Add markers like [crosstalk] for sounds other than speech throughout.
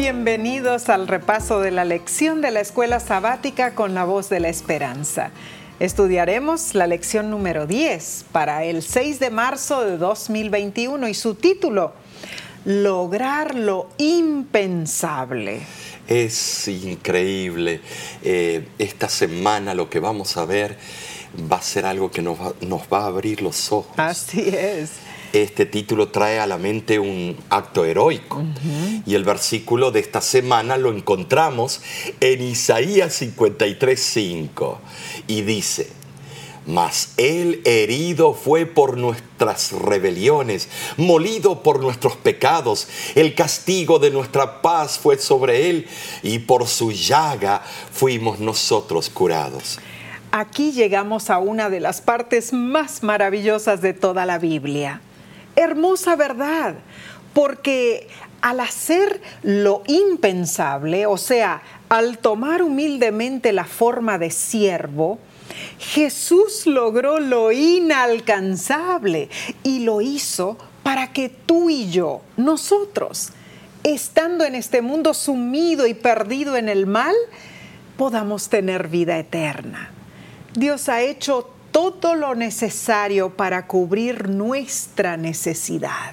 Bienvenidos al repaso de la lección de la escuela sabática con la voz de la esperanza. Estudiaremos la lección número 10 para el 6 de marzo de 2021 y su título, Lograr lo impensable. Es increíble. Eh, esta semana lo que vamos a ver va a ser algo que nos va, nos va a abrir los ojos. Así es. Este título trae a la mente un acto heroico. Y el versículo de esta semana lo encontramos en Isaías 53:5. Y dice, mas él herido fue por nuestras rebeliones, molido por nuestros pecados. El castigo de nuestra paz fue sobre él y por su llaga fuimos nosotros curados. Aquí llegamos a una de las partes más maravillosas de toda la Biblia. Hermosa verdad, porque al hacer lo impensable, o sea, al tomar humildemente la forma de siervo, Jesús logró lo inalcanzable y lo hizo para que tú y yo, nosotros, estando en este mundo sumido y perdido en el mal, podamos tener vida eterna. Dios ha hecho todo lo necesario para cubrir nuestra necesidad.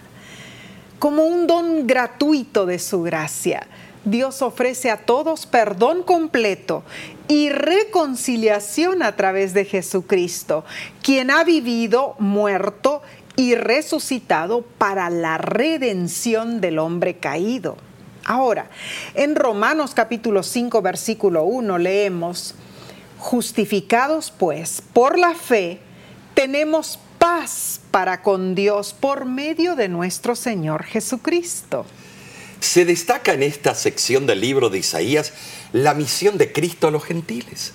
Como un don gratuito de su gracia, Dios ofrece a todos perdón completo y reconciliación a través de Jesucristo, quien ha vivido, muerto y resucitado para la redención del hombre caído. Ahora, en Romanos capítulo 5, versículo 1 leemos, Justificados pues por la fe, tenemos paz para con Dios por medio de nuestro Señor Jesucristo. Se destaca en esta sección del libro de Isaías la misión de Cristo a los gentiles.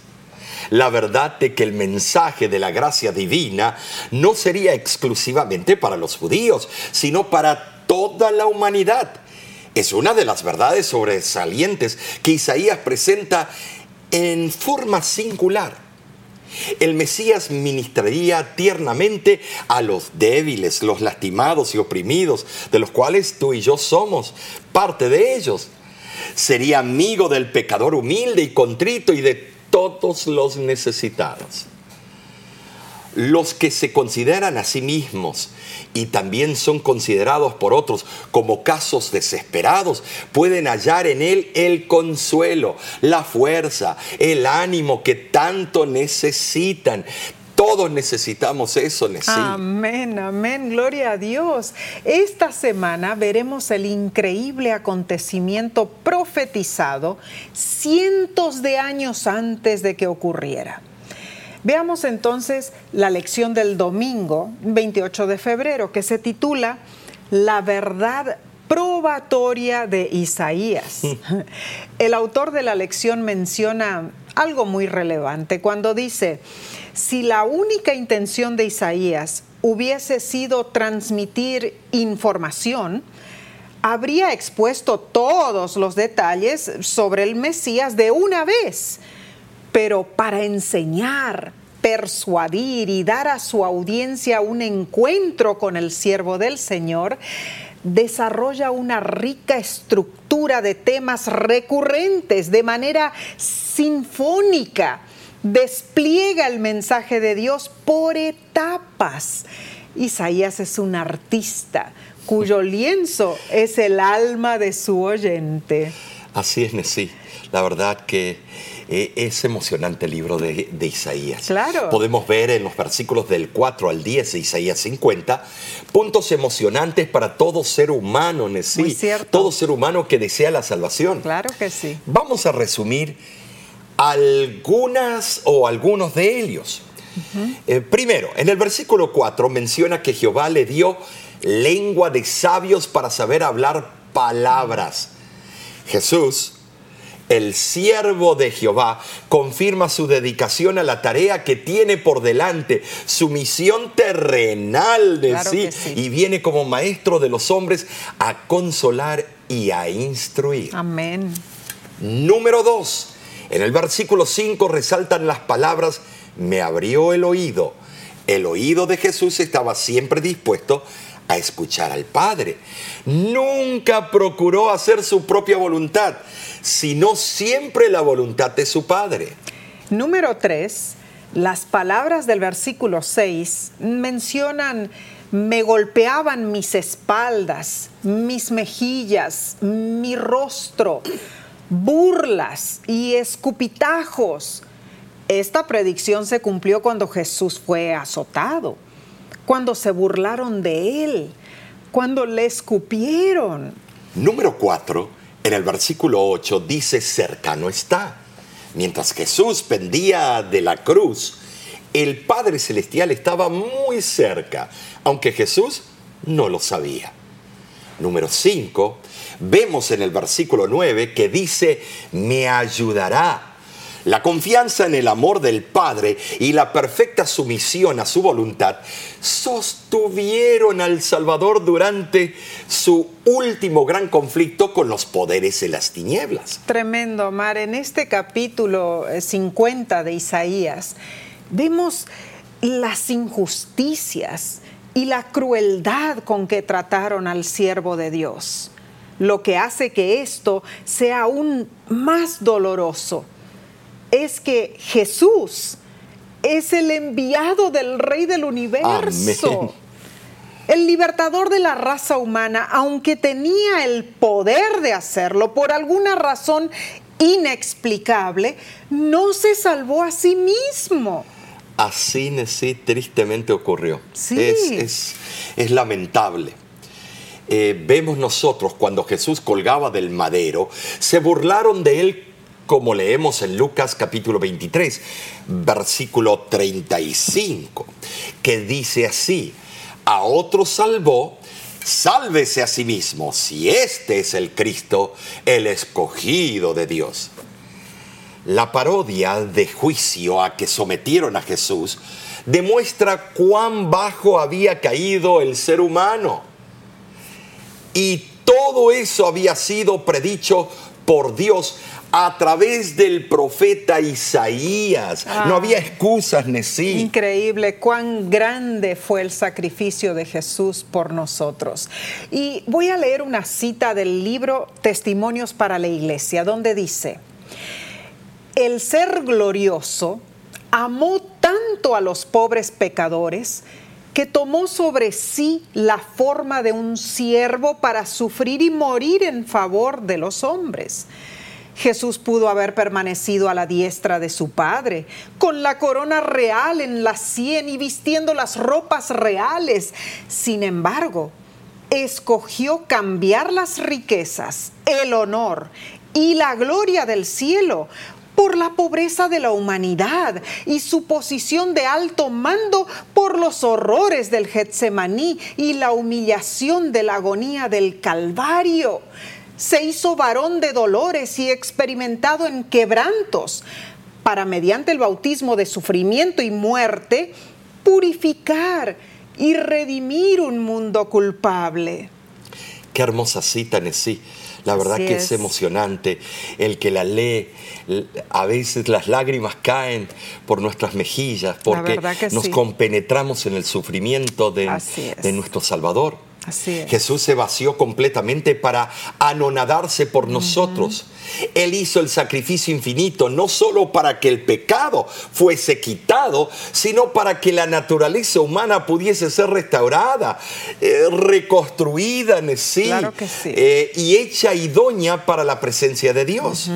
La verdad de que el mensaje de la gracia divina no sería exclusivamente para los judíos, sino para toda la humanidad. Es una de las verdades sobresalientes que Isaías presenta en forma singular. El Mesías ministraría tiernamente a los débiles, los lastimados y oprimidos, de los cuales tú y yo somos parte de ellos. Sería amigo del pecador humilde y contrito y de todos los necesitados los que se consideran a sí mismos y también son considerados por otros como casos desesperados, pueden hallar en Él el consuelo, la fuerza, el ánimo que tanto necesitan. Todos necesitamos eso, Nesí. Amén, amén, gloria a Dios. Esta semana veremos el increíble acontecimiento profetizado cientos de años antes de que ocurriera. Veamos entonces la lección del domingo 28 de febrero que se titula La verdad probatoria de Isaías. [laughs] El autor de la lección menciona algo muy relevante cuando dice, si la única intención de Isaías hubiese sido transmitir información, habría expuesto todos los detalles sobre el Mesías de una vez pero para enseñar, persuadir y dar a su audiencia un encuentro con el siervo del Señor, desarrolla una rica estructura de temas recurrentes de manera sinfónica, despliega el mensaje de Dios por etapas. Isaías es un artista cuyo lienzo es el alma de su oyente. Así es, Nesí. La verdad que eh, es emocionante el libro de, Isaías. Claro. Podemos ver en los versículos del 4 al 10 de Isaías 50 puntos emocionantes para todo ser humano, sí, todo ser humano que desea la salvación. Claro que sí. Vamos a resumir algunas o algunos de ellos. Eh, primero, en el versículo 4 menciona que Jehová le dio lengua de sabios para saber hablar palabras. Jesús el siervo de Jehová confirma su dedicación a la tarea que tiene por delante, su misión terrenal de sí, y viene como maestro de los hombres a consolar y a instruir. Amén. Número dos, en el versículo 5 resaltan las palabras, me abrió el oído El oído de Jesús estaba siempre dispuesto a escuchar al Padre. Nunca procuró hacer su propia voluntad, sino siempre la voluntad de su Padre. Número 3. Las palabras del versículo 6 mencionan, me golpeaban mis espaldas, mis mejillas, mi rostro, burlas y escupitajos. Esta predicción se cumplió cuando Jesús fue azotado cuando se burlaron de él, cuando le escupieron. Número 4, en el versículo 8 dice, cercano está. Mientras Jesús pendía de la cruz, el Padre Celestial estaba muy cerca, aunque Jesús no lo sabía. Número 5, vemos en el versículo 9 que dice, me ayudará la confianza en el amor del Padre y la perfecta sumisión a su voluntad sostuvieron al Salvador durante su último gran conflicto con los poderes de las tinieblas. Tremendo, Mar. En este capítulo 50 eh, de Isaías vemos las injusticias y la crueldad con que trataron al siervo de Dios, lo que hace que esto sea aún más doloroso es que Jesús es el enviado del Rey del universo. El libertador de la raza humana, aunque tenía el poder de hacerlo por alguna razón inexplicable, no se salvó a sí mismo. Así, sí, tristemente ocurrió. Sí. Es, lamentable. Eh, vemos nosotros cuando Jesús colgaba del madero, se burlaron de él como leemos en Lucas capítulo 23, versículo 35, que dice así, a otro salvó, sálvese a sí mismo, si este es el Cristo, el escogido de Dios. La parodia de juicio a que sometieron a Jesús demuestra cuán bajo había caído el ser humano. Y todo eso había sido predicho por Dios a través del profeta Isaías. no había excusas, sí. Increíble cuán grande fue el sacrificio de Jesús por nosotros. Y voy a leer una cita del libro Testimonios para la Iglesia, donde dice, el ser glorioso amó tanto a los pobres pecadores que tomó sobre sí la forma de un siervo para sufrir y morir en favor de los hombres. Jesús pudo haber permanecido a la diestra de su Padre, con la corona real en la sien y vistiendo las ropas reales. Sin embargo, escogió cambiar las riquezas, el honor y la gloria del cielo por la pobreza de la humanidad y su posición de alto mando por los horrores del Getsemaní y la humillación de la agonía del Calvario se hizo varón de dolores y experimentado en quebrantos, para mediante el bautismo de sufrimiento y muerte, purificar y redimir un mundo culpable. Qué hermosa cita, Nesí. La verdad que es. emocionante el que la lee. A veces las lágrimas caen por nuestras mejillas porque nos compenetramos en el sufrimiento de, de nuestro Salvador. Jesús se vació completamente para anonadarse por nosotros. Él hizo el sacrificio infinito, no solo para que el pecado fuese quitado, sino para que la naturaleza humana pudiese ser restaurada, eh, reconstruida en sí, eh, y hecha idónea para la presencia de Dios.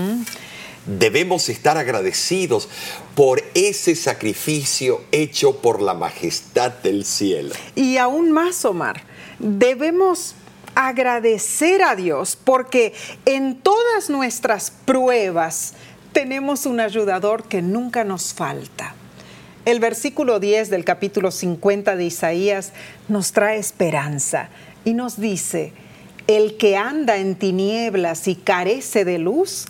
Debemos estar agradecidos por ese sacrificio hecho por la majestad del cielo. Y aún más, Omar debemos agradecer a Dios porque en todas nuestras pruebas tenemos un ayudador que nunca nos falta. El versículo 10 del capítulo 50 de Isaías nos trae esperanza y nos dice, el que anda en tinieblas y carece de luz,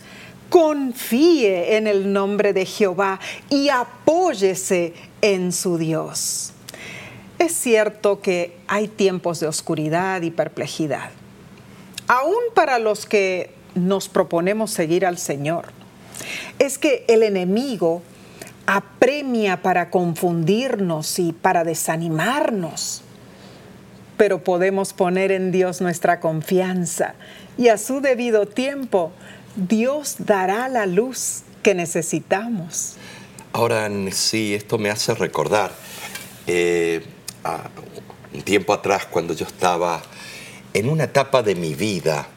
confíe en el nombre de Jehová y apóyese en su Dios. Es cierto que hay tiempos de oscuridad y perplejidad, aún para los que nos proponemos seguir al Señor. Es que el enemigo apremia para confundirnos y para desanimarnos. Pero podemos poner en Dios nuestra confianza y a su debido tiempo Dios dará la luz que necesitamos. Ahora sí, esto me hace recordar eh, un tiempo atrás cuando yo estaba en una etapa de mi vida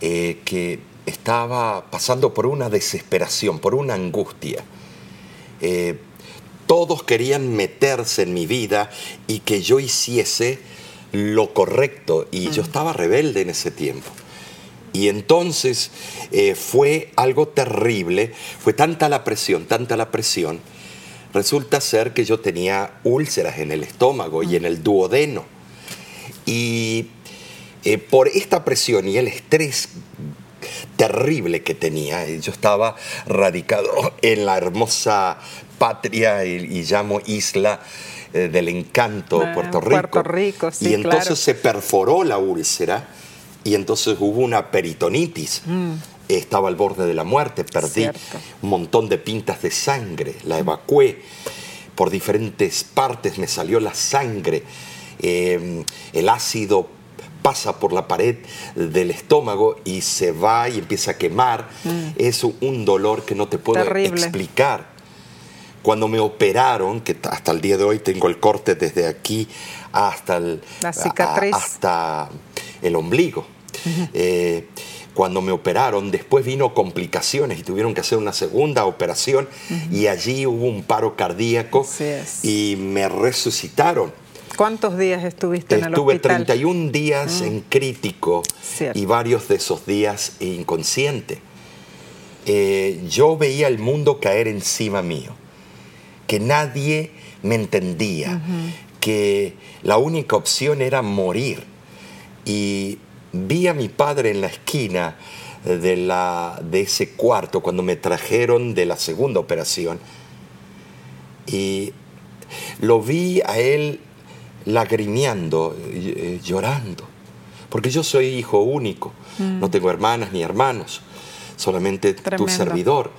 eh, que estaba pasando por una desesperación, por una angustia. Eh, todos querían meterse en mi vida y que yo hiciese lo correcto y yo estaba rebelde en ese tiempo. Y entonces eh, fue algo terrible, fue tanta la presión, tanta la presión. Resulta ser que yo tenía úlceras en el estómago y en el duodeno. Y eh, por esta presión y el estrés terrible que tenía, eh, yo estaba radicado en la hermosa patria y, llamo isla del encanto, Puerto Rico. Puerto Rico sí, y entonces se perforó la úlcera y entonces hubo una peritonitis. Mm. Estaba al borde de la muerte, perdí un montón de pintas de sangre, la evacué por diferentes partes, me salió la sangre, em, el ácido pasa por la pared del estómago y se va y empieza a quemar. Mm. Es un dolor que no te puedo explicar. Cuando me operaron, que hasta el día de hoy tengo el corte desde aquí hasta el, hasta el ombligo. Eh, cuando me operaron, después vino complicaciones y tuvieron que hacer una segunda operación y allí hubo un paro cardíaco y me resucitaron. ¿Cuántos días estuviste en el hospital? Estuve 31 días mm. en crítico y varios de esos días inconsciente. Eh, yo veía el mundo caer encima mío, que nadie me entendía, que la única opción era morir. Y vi a mi padre en la esquina de, la, de ese cuarto cuando me trajeron de la segunda operación y lo vi a él lagrimeando, eh, llorando, porque yo soy hijo único, mm. no tengo hermanas ni hermanos, solamente tu servidor.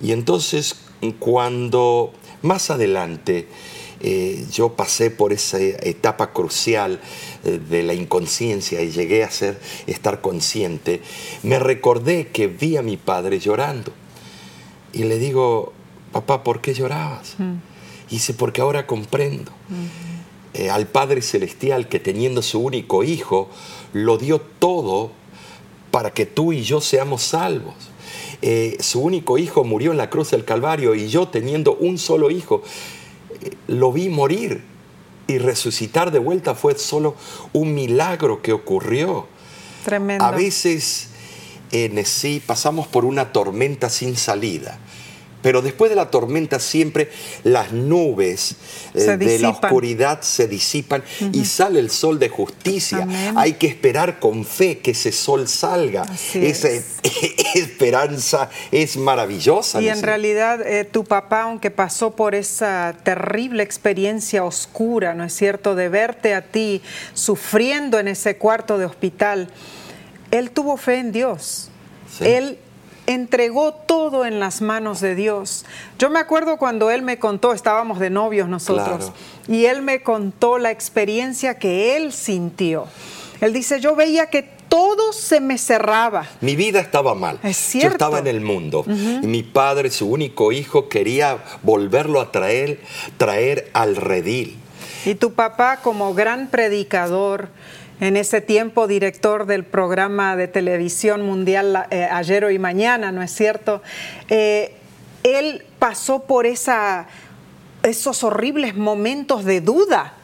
Y entonces cuando más adelante eh, yo pasé por esa etapa crucial eh, de la inconsciencia y llegué a ser, estar consciente, me recordé que vi a mi padre llorando. Y le digo, papá, ¿por qué llorabas? Mm. Y dice, porque ahora comprendo. Eh, al Padre Celestial que teniendo su único hijo, lo dio todo para que tú y yo seamos salvos. su único hijo murió en la cruz del Calvario y yo teniendo un solo hijo, lo vi morir y resucitar de vuelta fue solo un milagro que ocurrió. Tremendo. A veces en sí pasamos por una tormenta sin salida pero después de la tormenta siempre las nubes eh, de la oscuridad se disipan y sale el sol de justicia. Hay que esperar con fe que ese sol salga. Esa [laughs] esperanza es maravillosa. Y en realidad eh, tu papá, aunque pasó por esa terrible experiencia oscura, ¿no es cierto?, de verte a ti sufriendo en ese cuarto de hospital, él tuvo fe en Dios. Él entregó todo en las manos de Dios. Yo me acuerdo cuando él me contó, estábamos de novios nosotros, y él me contó la experiencia que él sintió. Él dice, yo veía que todo se me cerraba. Mi vida estaba mal. Es cierto. Yo estaba en el mundo. Y mi padre, su único hijo, quería volverlo a traer, traer al redil. Y tu papá, como gran predicador, en ese tiempo director del programa de televisión mundial eh, Ayer, Hoy, Mañana, ¿no es cierto? Eh, él pasó por esa, esos horribles momentos de duda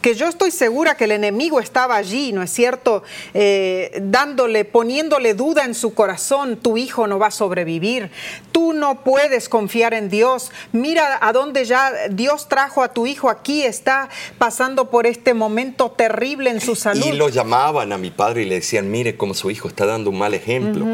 que yo estoy segura que el enemigo estaba allí, ¿no es cierto? Eh, dándole, poniéndole duda en su corazón, tu hijo no va a sobrevivir, tú no puedes confiar en Dios, mira a dónde ya Dios trajo a tu hijo, aquí está pasando por este momento terrible en su salud. Y lo llamaban a mi padre y le decían, mire cómo su hijo está dando un mal ejemplo.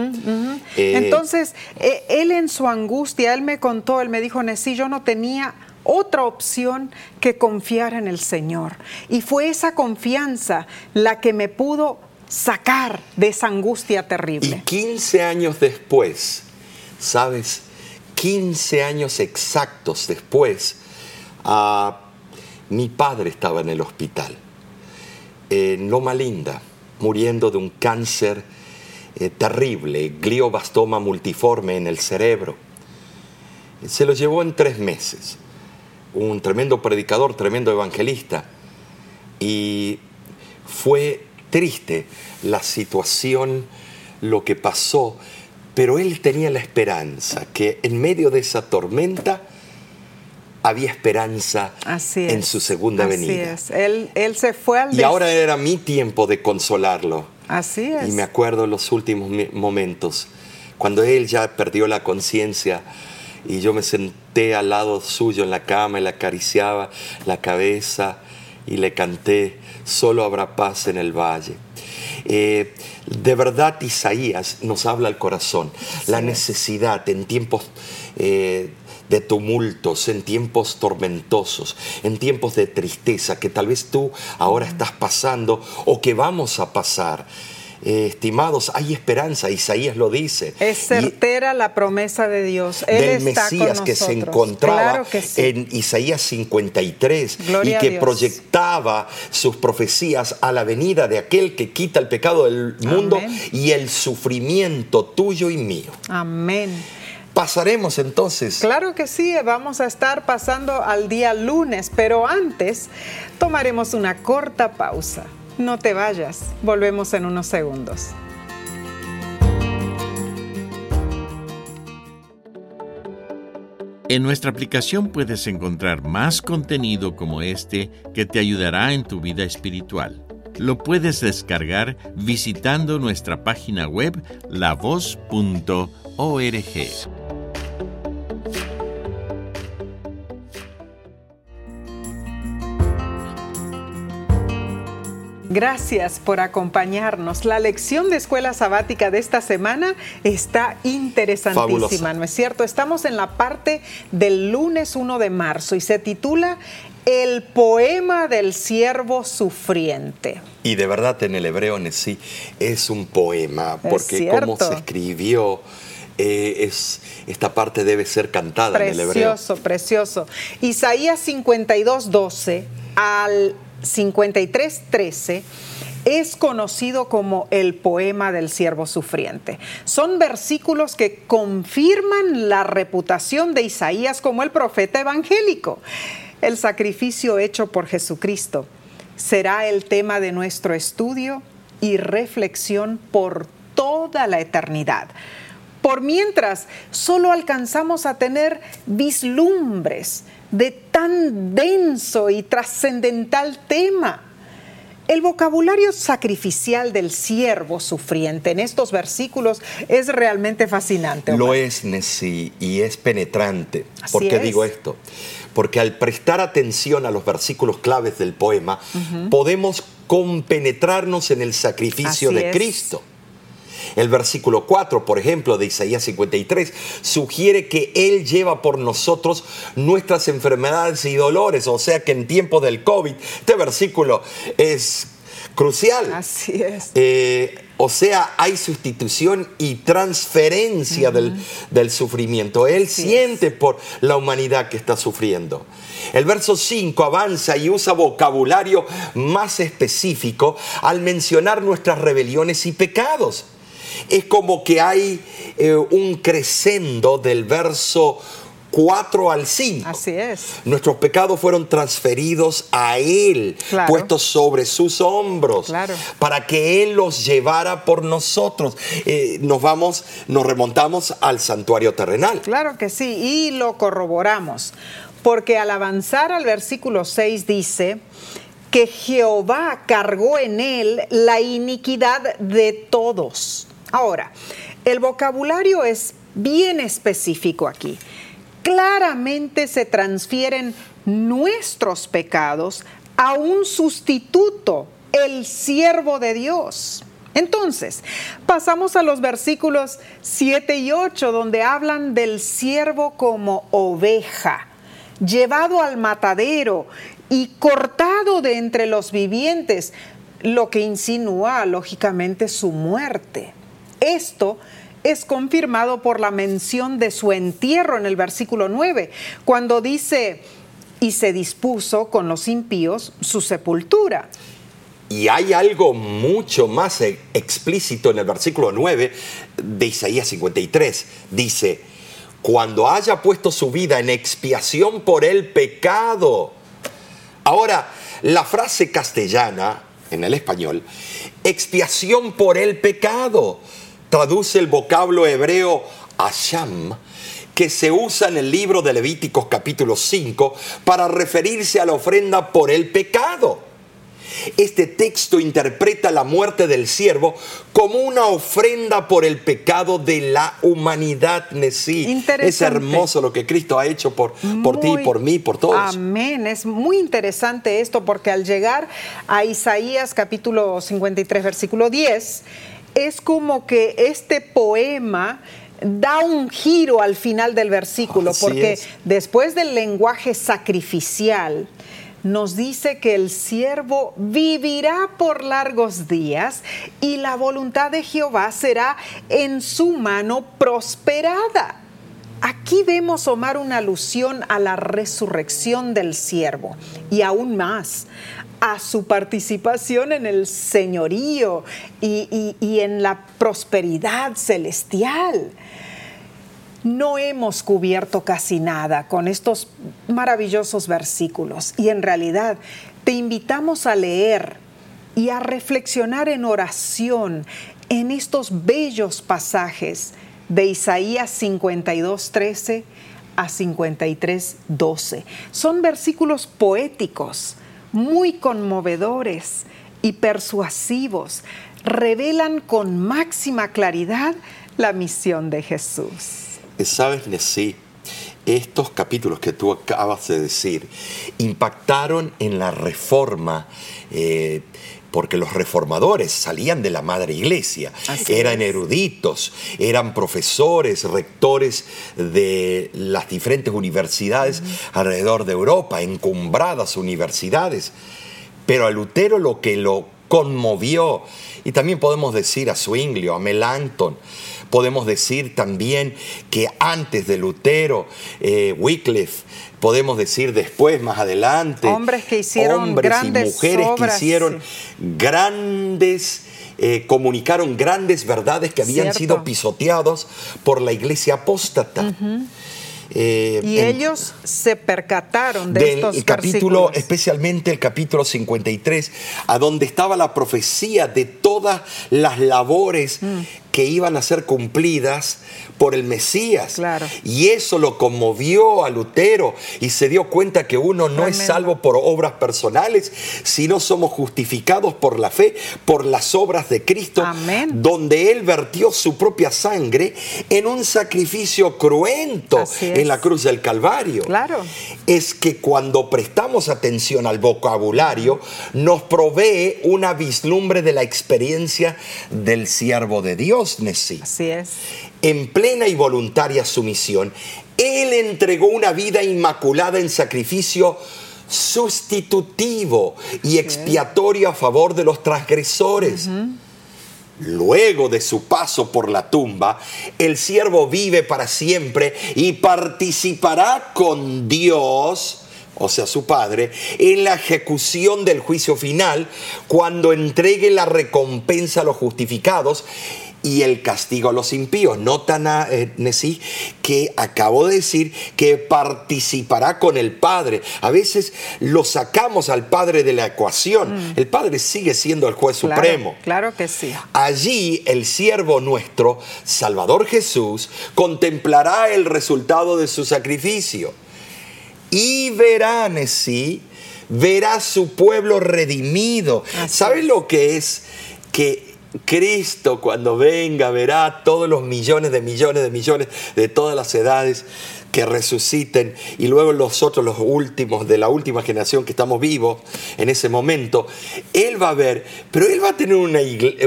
Eh, Entonces, eh, él en su angustia, él me contó, él me dijo, Nesí, yo no tenía otra opción que confiar en el Señor. Y fue esa confianza la que me pudo sacar de esa angustia terrible. Y 15 años después, ¿sabes? 15 años exactos después, ah, mi padre estaba en el hospital, en Loma Linda, muriendo de un cáncer eh, terrible, gliobastoma multiforme en el cerebro. Se lo llevó en tres meses. Un tremendo predicador, tremendo evangelista. Y fue triste la situación, lo que pasó, pero él tenía la esperanza que en medio de esa tormenta había esperanza en su segunda así venida. Es. Él, él se fue al Y ahora era mi tiempo de consolarlo. Así es. Y me acuerdo los últimos momentos, cuando él ya perdió la conciencia y yo me senté al lado suyo en la cama y le acariciaba la cabeza y le canté, solo habrá paz en el valle. Eh, de verdad Isaías nos habla al corazón, la necesidad en tiempos eh, de tumultos, en tiempos tormentosos, en tiempos de tristeza que tal vez tú ahora estás pasando o que vamos a pasar. Eh, estimados, hay esperanza, Isaías lo dice. Es certera la promesa de Dios. Él del está Mesías con que se encontraba Claro que sí. en Isaías 53 Gloria y que proyectaba sus profecías a la venida de aquel que quita el pecado del mundo Amén. y el sufrimiento tuyo y mío. Amén. Pasaremos entonces Claro que sí, vamos a estar pasando al día lunes, pero antes tomaremos una corta pausa. No te vayas, volvemos en unos segundos. En nuestra aplicación puedes encontrar más contenido como este que te ayudará en tu vida espiritual. Lo puedes descargar visitando nuestra página web lavoz.org. Gracias por acompañarnos. La lección de escuela sabática de esta semana está interesantísima, Fabulosa. ¿no es cierto? Estamos en la parte del lunes 1 de marzo y se titula El poema del siervo sufriente. Y de verdad en el hebreo en sí es un poema, porque cómo se escribió, eh, es, esta parte debe ser cantada en el hebreo. Precioso, precioso. Isaías 52, 12 al 53, 13 es conocido como el poema del siervo sufriente. Son versículos que confirman la reputación de Isaías como el profeta evangélico. El sacrificio hecho por Jesucristo será el tema de nuestro estudio y reflexión por toda la eternidad. Por mientras, solo alcanzamos a tener vislumbres de tan denso y trascendental tema. El vocabulario sacrificial del siervo sufriente en estos versículos es realmente fascinante. Lo es, Nessie, y es penetrante. Así ¿Por qué es. digo esto? Porque al prestar atención a los versículos claves del poema, podemos compenetrarnos en el sacrificio Así de es. Cristo. El versículo 4, por ejemplo, de Isaías 53, sugiere que Él lleva por nosotros nuestras enfermedades y dolores. O sea que en tiempo del COVID, este versículo es crucial. Así es. Eh, o sea, hay sustitución y transferencia del, del sufrimiento. Él Así siente por la humanidad que está sufriendo. El verso 5 avanza y usa vocabulario más específico al mencionar nuestras rebeliones y pecados. Es como que hay eh, un crescendo del verso 4 al 5. Así es. Nuestros pecados fueron transferidos a Él, Claro. puestos sobre sus hombros, Claro. para que Él los llevara por nosotros. Eh, nos vamos, nos remontamos al santuario terrenal. Claro que sí, y lo corroboramos, porque al avanzar al versículo 6 dice que Jehová cargó en él la iniquidad de todos. Ahora, el vocabulario es bien específico aquí. Claramente se transfieren nuestros pecados a un sustituto, el siervo de Dios. Entonces, pasamos a los versículos 7 y 8, donde hablan del siervo como oveja, llevado al matadero y cortado de entre los vivientes, lo que insinúa lógicamente su muerte. Esto es confirmado por la mención de su entierro en el versículo 9, cuando dice, y se dispuso con los impíos su sepultura. Y hay algo mucho más e- explícito en el versículo 9 de Isaías 53. Dice, cuando haya puesto su vida en expiación por el pecado. Ahora, la frase castellana, en el español, expiación por el pecado, traduce el vocablo hebreo asham, que se usa en el libro de Levíticos capítulo 5 para referirse a la ofrenda por el pecado. Este texto interpreta la muerte del siervo como una ofrenda por el pecado de la humanidad. Nesí. Es hermoso lo que Cristo ha hecho por, por ti, por mí, por todos. Amén. Es muy interesante esto porque al llegar a Isaías capítulo 53, versículo 10, es como que este poema da un giro al final del versículo, porque después del lenguaje sacrificial, nos dice que el siervo vivirá por largos días y la voluntad de Jehová será en su mano prosperada. Aquí vemos, Omar, una alusión a la resurrección del siervo y aún más a su participación en el señorío y, en la prosperidad celestial no hemos cubierto casi nada con estos maravillosos versículos y en realidad te invitamos a leer y a reflexionar en oración en estos bellos pasajes de Isaías 52, 13 a 53, 12. Son versículos poéticos, muy conmovedores y persuasivos. Revelan con máxima claridad la misión de Jesús. Sabes, Nesí, estos capítulos que tú acabas de decir impactaron en la reforma. Eh, porque los reformadores salían de la madre iglesia, eran eruditos, eran profesores, rectores de las diferentes universidades alrededor de Europa, encumbradas universidades. Pero a Lutero lo que lo conmovió, y también podemos decir a Zwinglio, a Melanchthon, Podemos decir también que antes de Lutero, eh, Wycliffe, podemos decir después, más adelante, hombres que hicieron hombres y mujeres que hicieron grandes eh, comunicaron grandes verdades que habían sido pisoteados por la iglesia apóstata. Eh, y ellos se percataron de del estos capítulo, especialmente el capítulo 53, a donde estaba la profecía de todas las labores mm que iban a ser cumplidas por el Mesías. Y eso lo conmovió a Lutero y se dio cuenta que uno no es salvo por obras personales, sino somos justificados por la fe, por las obras de Cristo, donde Él vertió su propia sangre en un sacrificio cruento en la cruz del Calvario. Claro. Es que cuando prestamos atención al vocabulario, nos provee una vislumbre de la experiencia del siervo de Dios. Así es. En plena y voluntaria sumisión, Él entregó una vida inmaculada en sacrificio sustitutivo y expiatorio a favor de los transgresores. Luego de su paso por la tumba, el siervo vive para siempre y participará con Dios o sea, su Padre, en la ejecución del juicio final, cuando entregue la recompensa a los justificados y el castigo a los impíos. Nota, eh, Nesí, que acabo de decir que participará con el Padre. A veces lo sacamos al Padre de la ecuación. Mm. El Padre sigue siendo el juez supremo. Claro que sí. Allí el siervo nuestro, Salvador Jesús, contemplará el resultado de su sacrificio. Y verá, Nesí, verá su pueblo redimido. ¿Sabes lo que es? Que Cristo cuando venga verá todos los millones de millones de millones de todas las edades que resuciten y luego nosotros los últimos de la última generación que estamos vivos en ese momento, Él va a ver, pero Él va a tener una,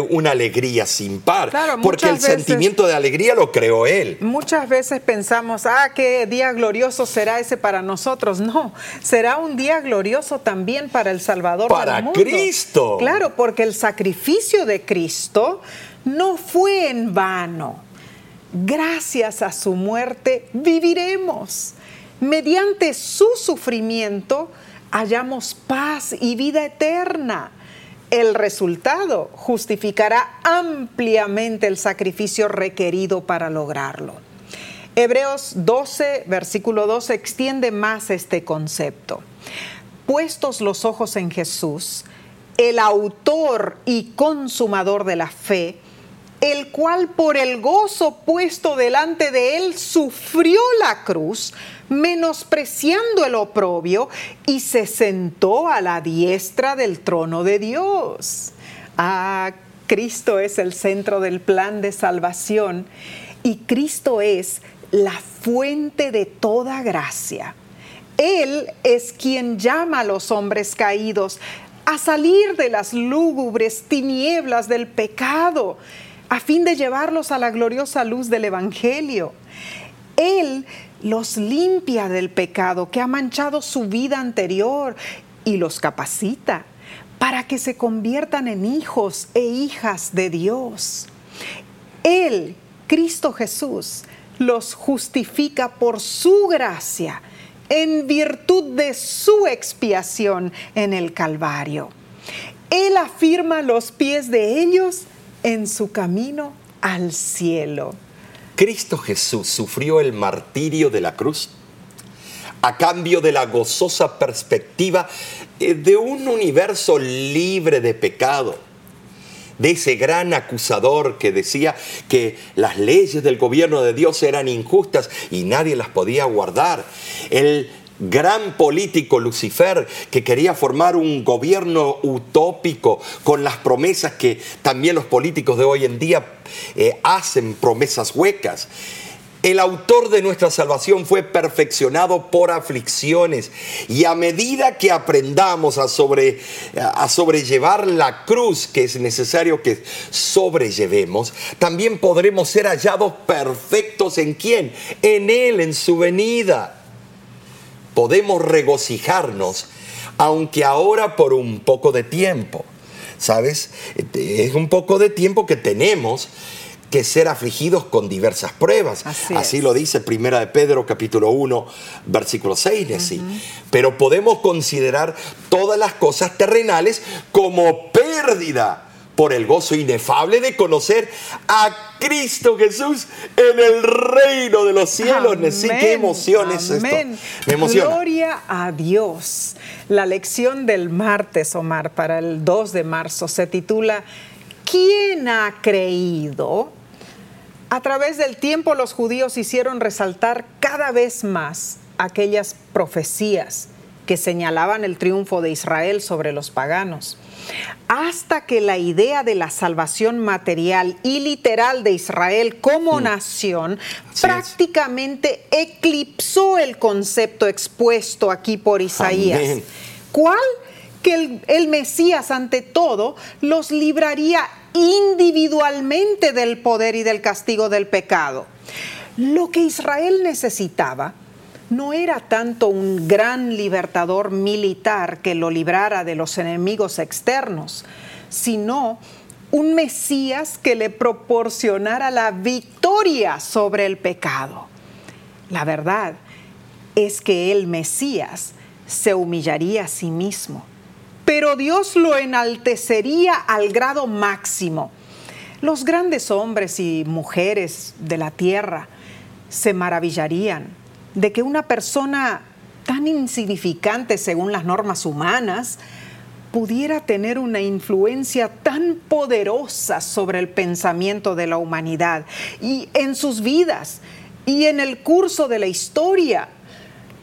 una alegría sin par, porque el sentimiento de alegría lo creó Él. Muchas veces pensamos, ah, qué día glorioso será ese para nosotros. No, será un día glorioso también para el Salvador para del mundo. Cristo. Claro, porque el sacrificio de Cristo no fue en vano gracias a su muerte viviremos. Mediante su sufrimiento hallamos paz y vida eterna. El resultado justificará ampliamente el sacrificio requerido para lograrlo. Hebreos 12, versículo 12 extiende más este concepto. Puestos los ojos en Jesús, el autor y consumador de la fe, el cual por el gozo puesto delante de él sufrió la cruz, menospreciando el oprobio, y se sentó a la diestra del trono de Dios. Ah, Cristo es el centro del plan de salvación y Cristo es la fuente de toda gracia. Él es quien llama a los hombres caídos a salir de las lúgubres tinieblas del pecado a fin de llevarlos a la gloriosa luz del Evangelio. Él los limpia del pecado que ha manchado su vida anterior y los capacita para que se conviertan en hijos e hijas de Dios. Él, Cristo Jesús, los justifica por su gracia en virtud de su expiación en el Calvario. Él afirma los pies de ellos en su camino al cielo. Cristo Jesús sufrió el martirio de la cruz a cambio de la gozosa perspectiva eh, de un universo libre de pecado, de ese gran acusador que decía que las leyes del gobierno de Dios eran injustas y nadie las podía guardar. El gran político Lucifer que quería formar un gobierno utópico con las promesas que también los políticos de hoy en día eh, hacen, promesas huecas. El autor de nuestra salvación fue perfeccionado por aflicciones y a medida que aprendamos a, sobre, a sobrellevar la cruz que es necesario que sobrellevemos, también podremos ser hallados perfectos en quién? En Él, en su venida podemos regocijarnos, aunque ahora por un poco de tiempo. ¿Sabes? Es un poco de tiempo que tenemos que ser afligidos con diversas pruebas. Así, lo dice Primera de Pedro capítulo 1, versículo 6. Pero podemos considerar todas las cosas terrenales como pérdida por el gozo inefable de conocer a Cristo Jesús en el reino de los cielos. Sí, qué emoción es esto. Me emociona. Gloria a Dios. La lección del martes, Omar, para el 2 de marzo se titula ¿Quién ha creído? A través del tiempo los judíos hicieron resaltar cada vez más aquellas profecías que señalaban el triunfo de Israel sobre los paganos hasta que la idea de la salvación material y literal de Israel como mm. nación prácticamente eclipsó el concepto expuesto aquí por Isaías. ¿Cuál? Que el, el Mesías ante todo los libraría individualmente del poder y del castigo del pecado. Lo que Israel necesitaba no era tanto un gran libertador militar que lo librara de los enemigos externos, sino un Mesías que le proporcionara la victoria sobre el pecado. La verdad es que el Mesías se humillaría a sí mismo, pero Dios lo enaltecería al grado máximo. Los grandes hombres y mujeres de la tierra se maravillarían de que una persona tan insignificante según las normas humanas pudiera tener una influencia tan poderosa sobre el pensamiento de la humanidad y en sus vidas y en el curso de la historia.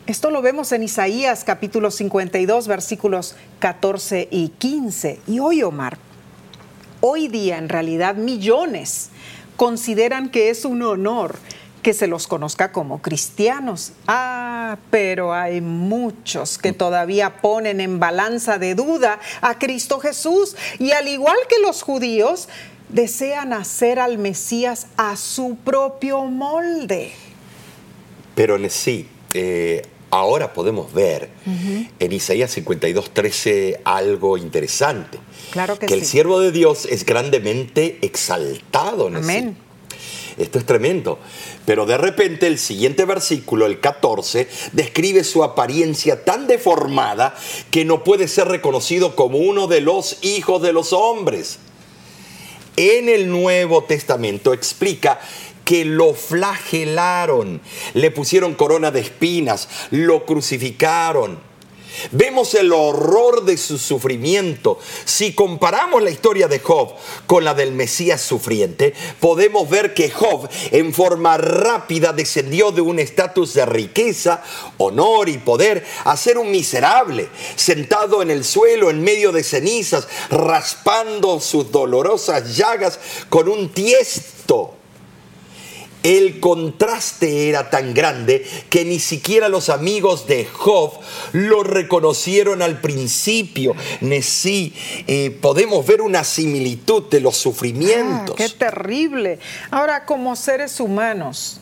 Esto lo vemos en Isaías capítulo 52 versículos 14 y 15. Y hoy, Omar, hoy día en realidad millones consideran que es un honor que se los conozca como cristianos. Ah, pero hay muchos que todavía ponen en balanza de duda a Cristo Jesús y al igual que los judíos, desean hacer al Mesías a su propio molde. Pero sí, eh, ahora podemos ver en Isaías 52, 13 algo interesante. Claro que, que el siervo de Dios es grandemente exaltado. Amén. Esto es tremendo. Pero de repente el siguiente versículo, el 14, describe su apariencia tan deformada que no puede ser reconocido como uno de los hijos de los hombres. En el Nuevo Testamento explica que lo flagelaron, le pusieron corona de espinas, lo crucificaron. Vemos el horror de su sufrimiento. Si comparamos la historia de Job con la del Mesías sufriente, podemos ver que Job en forma rápida descendió de un estatus de riqueza, honor y poder a ser un miserable, sentado en el suelo en medio de cenizas, raspando sus dolorosas llagas con un tiesto el contraste era tan grande que ni siquiera los amigos de Job lo reconocieron al principio. Sí, eh, podemos ver una similitud de los sufrimientos. Ah, ¡Qué terrible! Ahora, como seres humanos,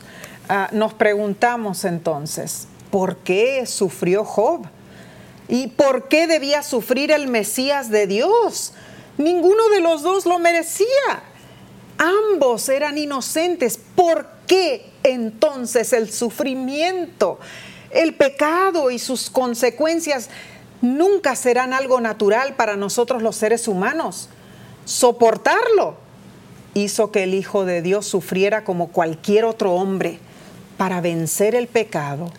ah, nos preguntamos entonces, ¿por qué sufrió Job? ¿Y por qué debía sufrir el Mesías de Dios? Ninguno de los dos lo merecía. Ambos eran inocentes. ¿Por qué entonces el sufrimiento, el pecado y sus consecuencias nunca serán algo natural para nosotros los seres humanos? Soportarlo hizo que el Hijo de Dios sufriera como cualquier otro hombre para vencer el pecado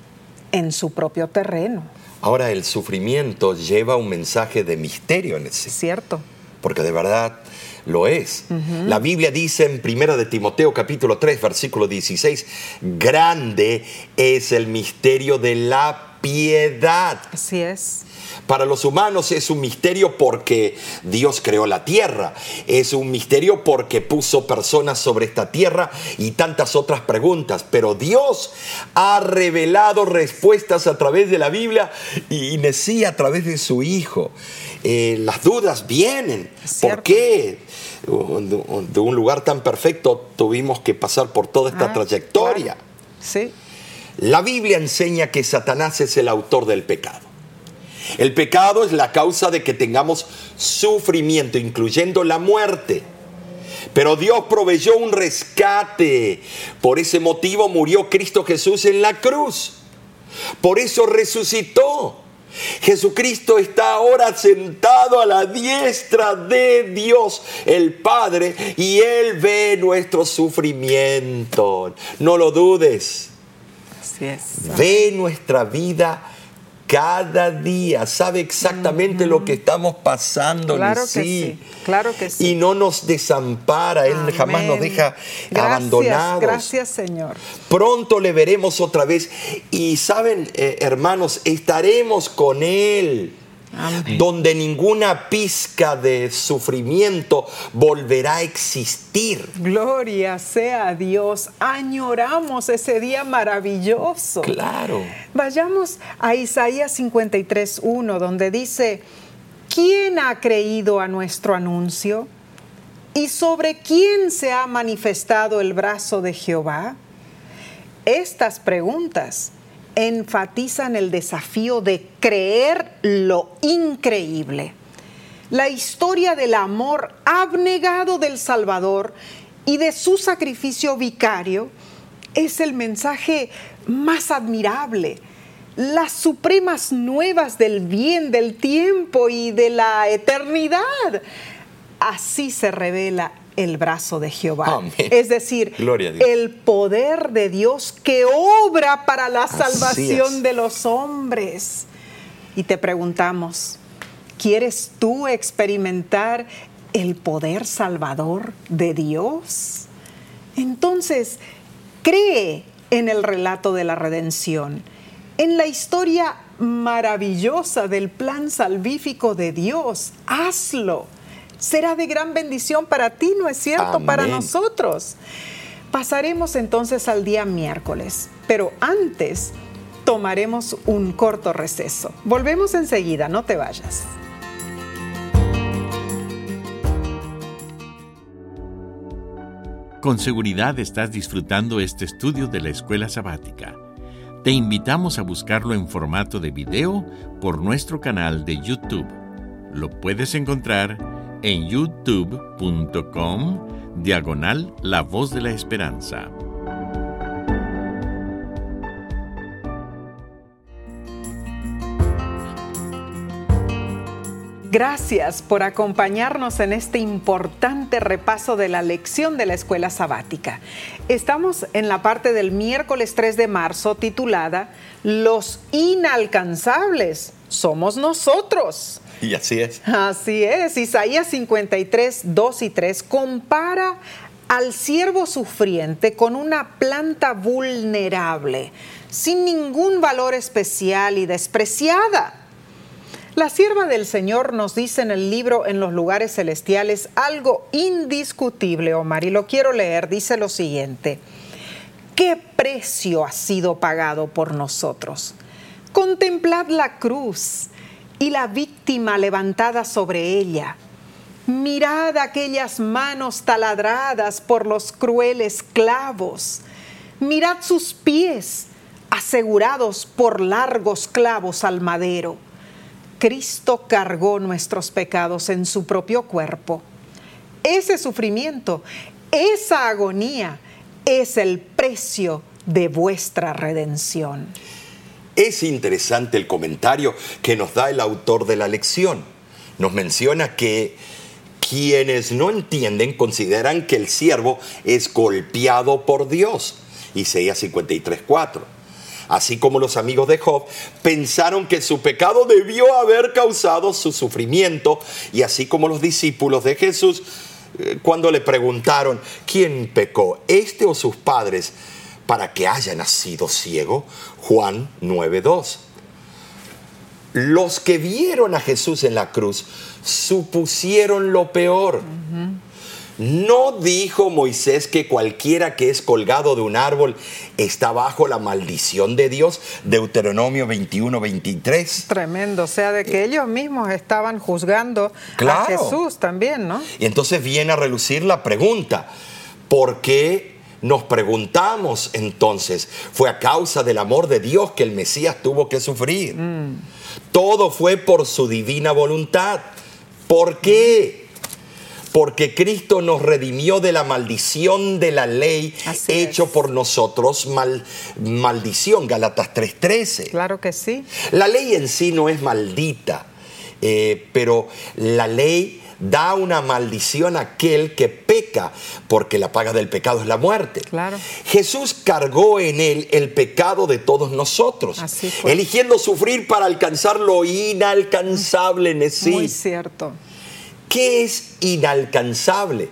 en su propio terreno. Ahora el sufrimiento lleva un mensaje de misterio en ese. Cierto. Porque de verdad lo es. La Biblia dice en 1 de Timoteo capítulo 3 versículo 16, grande es el misterio de la piedad. Así es. Para los humanos es un misterio porque Dios creó la tierra, es un misterio porque puso personas sobre esta tierra y tantas otras preguntas, pero Dios ha revelado respuestas a través de la Biblia y Mesías a través de su Hijo. Eh, las dudas vienen. ¿Por qué? De un lugar tan perfecto tuvimos que pasar por toda esta ah, trayectoria. Sí. La Biblia enseña que Satanás es el autor del pecado. El pecado es la causa de que tengamos sufrimiento, incluyendo la muerte. Pero Dios proveyó un rescate. Por ese motivo murió Cristo Jesús en la cruz. Por eso resucitó. Jesucristo está ahora sentado a la diestra de Dios el Padre y Él ve nuestro sufrimiento. No lo dudes. Así es. Ve nuestra vida cada día, sabe exactamente lo que estamos pasando. Claro que sí, claro que sí. Y no nos desampara, Él jamás nos deja abandonados. Gracias, Señor. Pronto le veremos otra vez y saben, eh, hermanos, estaremos con Él donde ninguna pizca de sufrimiento volverá a existir. Gloria sea a Dios. Añoramos ese día maravilloso. Claro. Vayamos a Isaías 53.1, donde dice, ¿quién ha creído a nuestro anuncio? ¿Y sobre quién se ha manifestado el brazo de Jehová? Estas preguntas enfatizan el desafío de creer lo increíble. La historia del amor abnegado del Salvador y de su sacrificio vicario es el mensaje más admirable. Las supremas nuevas del bien, del tiempo y de la eternidad. Así se revela el brazo de Jehová. Es decir, el poder de Dios que obra para la salvación de los hombres. Y te preguntamos, ¿quieres tú experimentar el poder salvador de Dios? Entonces, cree en el relato de la redención, en la historia maravillosa del plan salvífico de Dios. Hazlo será de gran bendición para ti, ¿no es cierto? Para nosotros. Pasaremos entonces al día miércoles, pero antes tomaremos un corto receso. Volvemos enseguida, no te vayas. Con seguridad estás disfrutando este estudio de la escuela sabática. Te invitamos a buscarlo en formato de video por nuestro canal de YouTube. Lo puedes encontrar en youtube.com diagonal La Voz de la Esperanza. Gracias por acompañarnos en este importante repaso de la lección de la escuela sabática. Estamos en la parte del miércoles 3 de marzo titulada Los inalcanzables somos nosotros. Y así es. Así es. Isaías 53, 2 y 3 compara al siervo sufriente con una planta vulnerable, sin ningún valor especial y despreciada. La sierva del Señor nos dice en el libro En los lugares celestiales algo indiscutible, Omar, y lo quiero leer. Dice lo siguiente. ¿Qué precio ha sido pagado por nosotros? Contemplad la cruz y la víctima levantada sobre ella. Mirad aquellas manos taladradas por los crueles clavos. Mirad sus pies asegurados por largos clavos al madero. Cristo cargó nuestros pecados en su propio cuerpo. Ese sufrimiento, esa agonía es el precio de vuestra redención. Es interesante el comentario que nos da el autor de la lección. Nos menciona que quienes no entienden consideran que el siervo es golpeado por Dios. Isaías 53:4 así como los amigos de Job, pensaron que su pecado debió haber causado su sufrimiento, y así como los discípulos de Jesús, eh, cuando le preguntaron, ¿quién pecó, este o sus padres, para que haya nacido ciego? Juan 9.2. Los que vieron a Jesús en la cruz supusieron lo peor. ¿No dijo Moisés que cualquiera que es colgado de un árbol está bajo la maldición de Dios? Deuteronomio 21, 23. Tremendo, o sea, de que ellos mismos estaban juzgando a Jesús también, ¿no? Y entonces viene a relucir la pregunta, ¿por qué nos preguntamos entonces, fue a causa del amor de Dios que el Mesías tuvo que sufrir? Mm. Todo fue por su divina voluntad. ¿Por qué? porque Cristo nos redimió de la maldición de la ley hecho por nosotros mal, maldición, Galatas 3:13. Claro que sí. La ley en sí no es maldita, eh, pero la ley da una maldición a aquel que peca, porque la paga del pecado es la muerte. Claro. Jesús cargó en él el pecado de todos nosotros, eligiendo sufrir para alcanzar lo inalcanzable en sí. Muy cierto. ¿Qué es inalcanzable?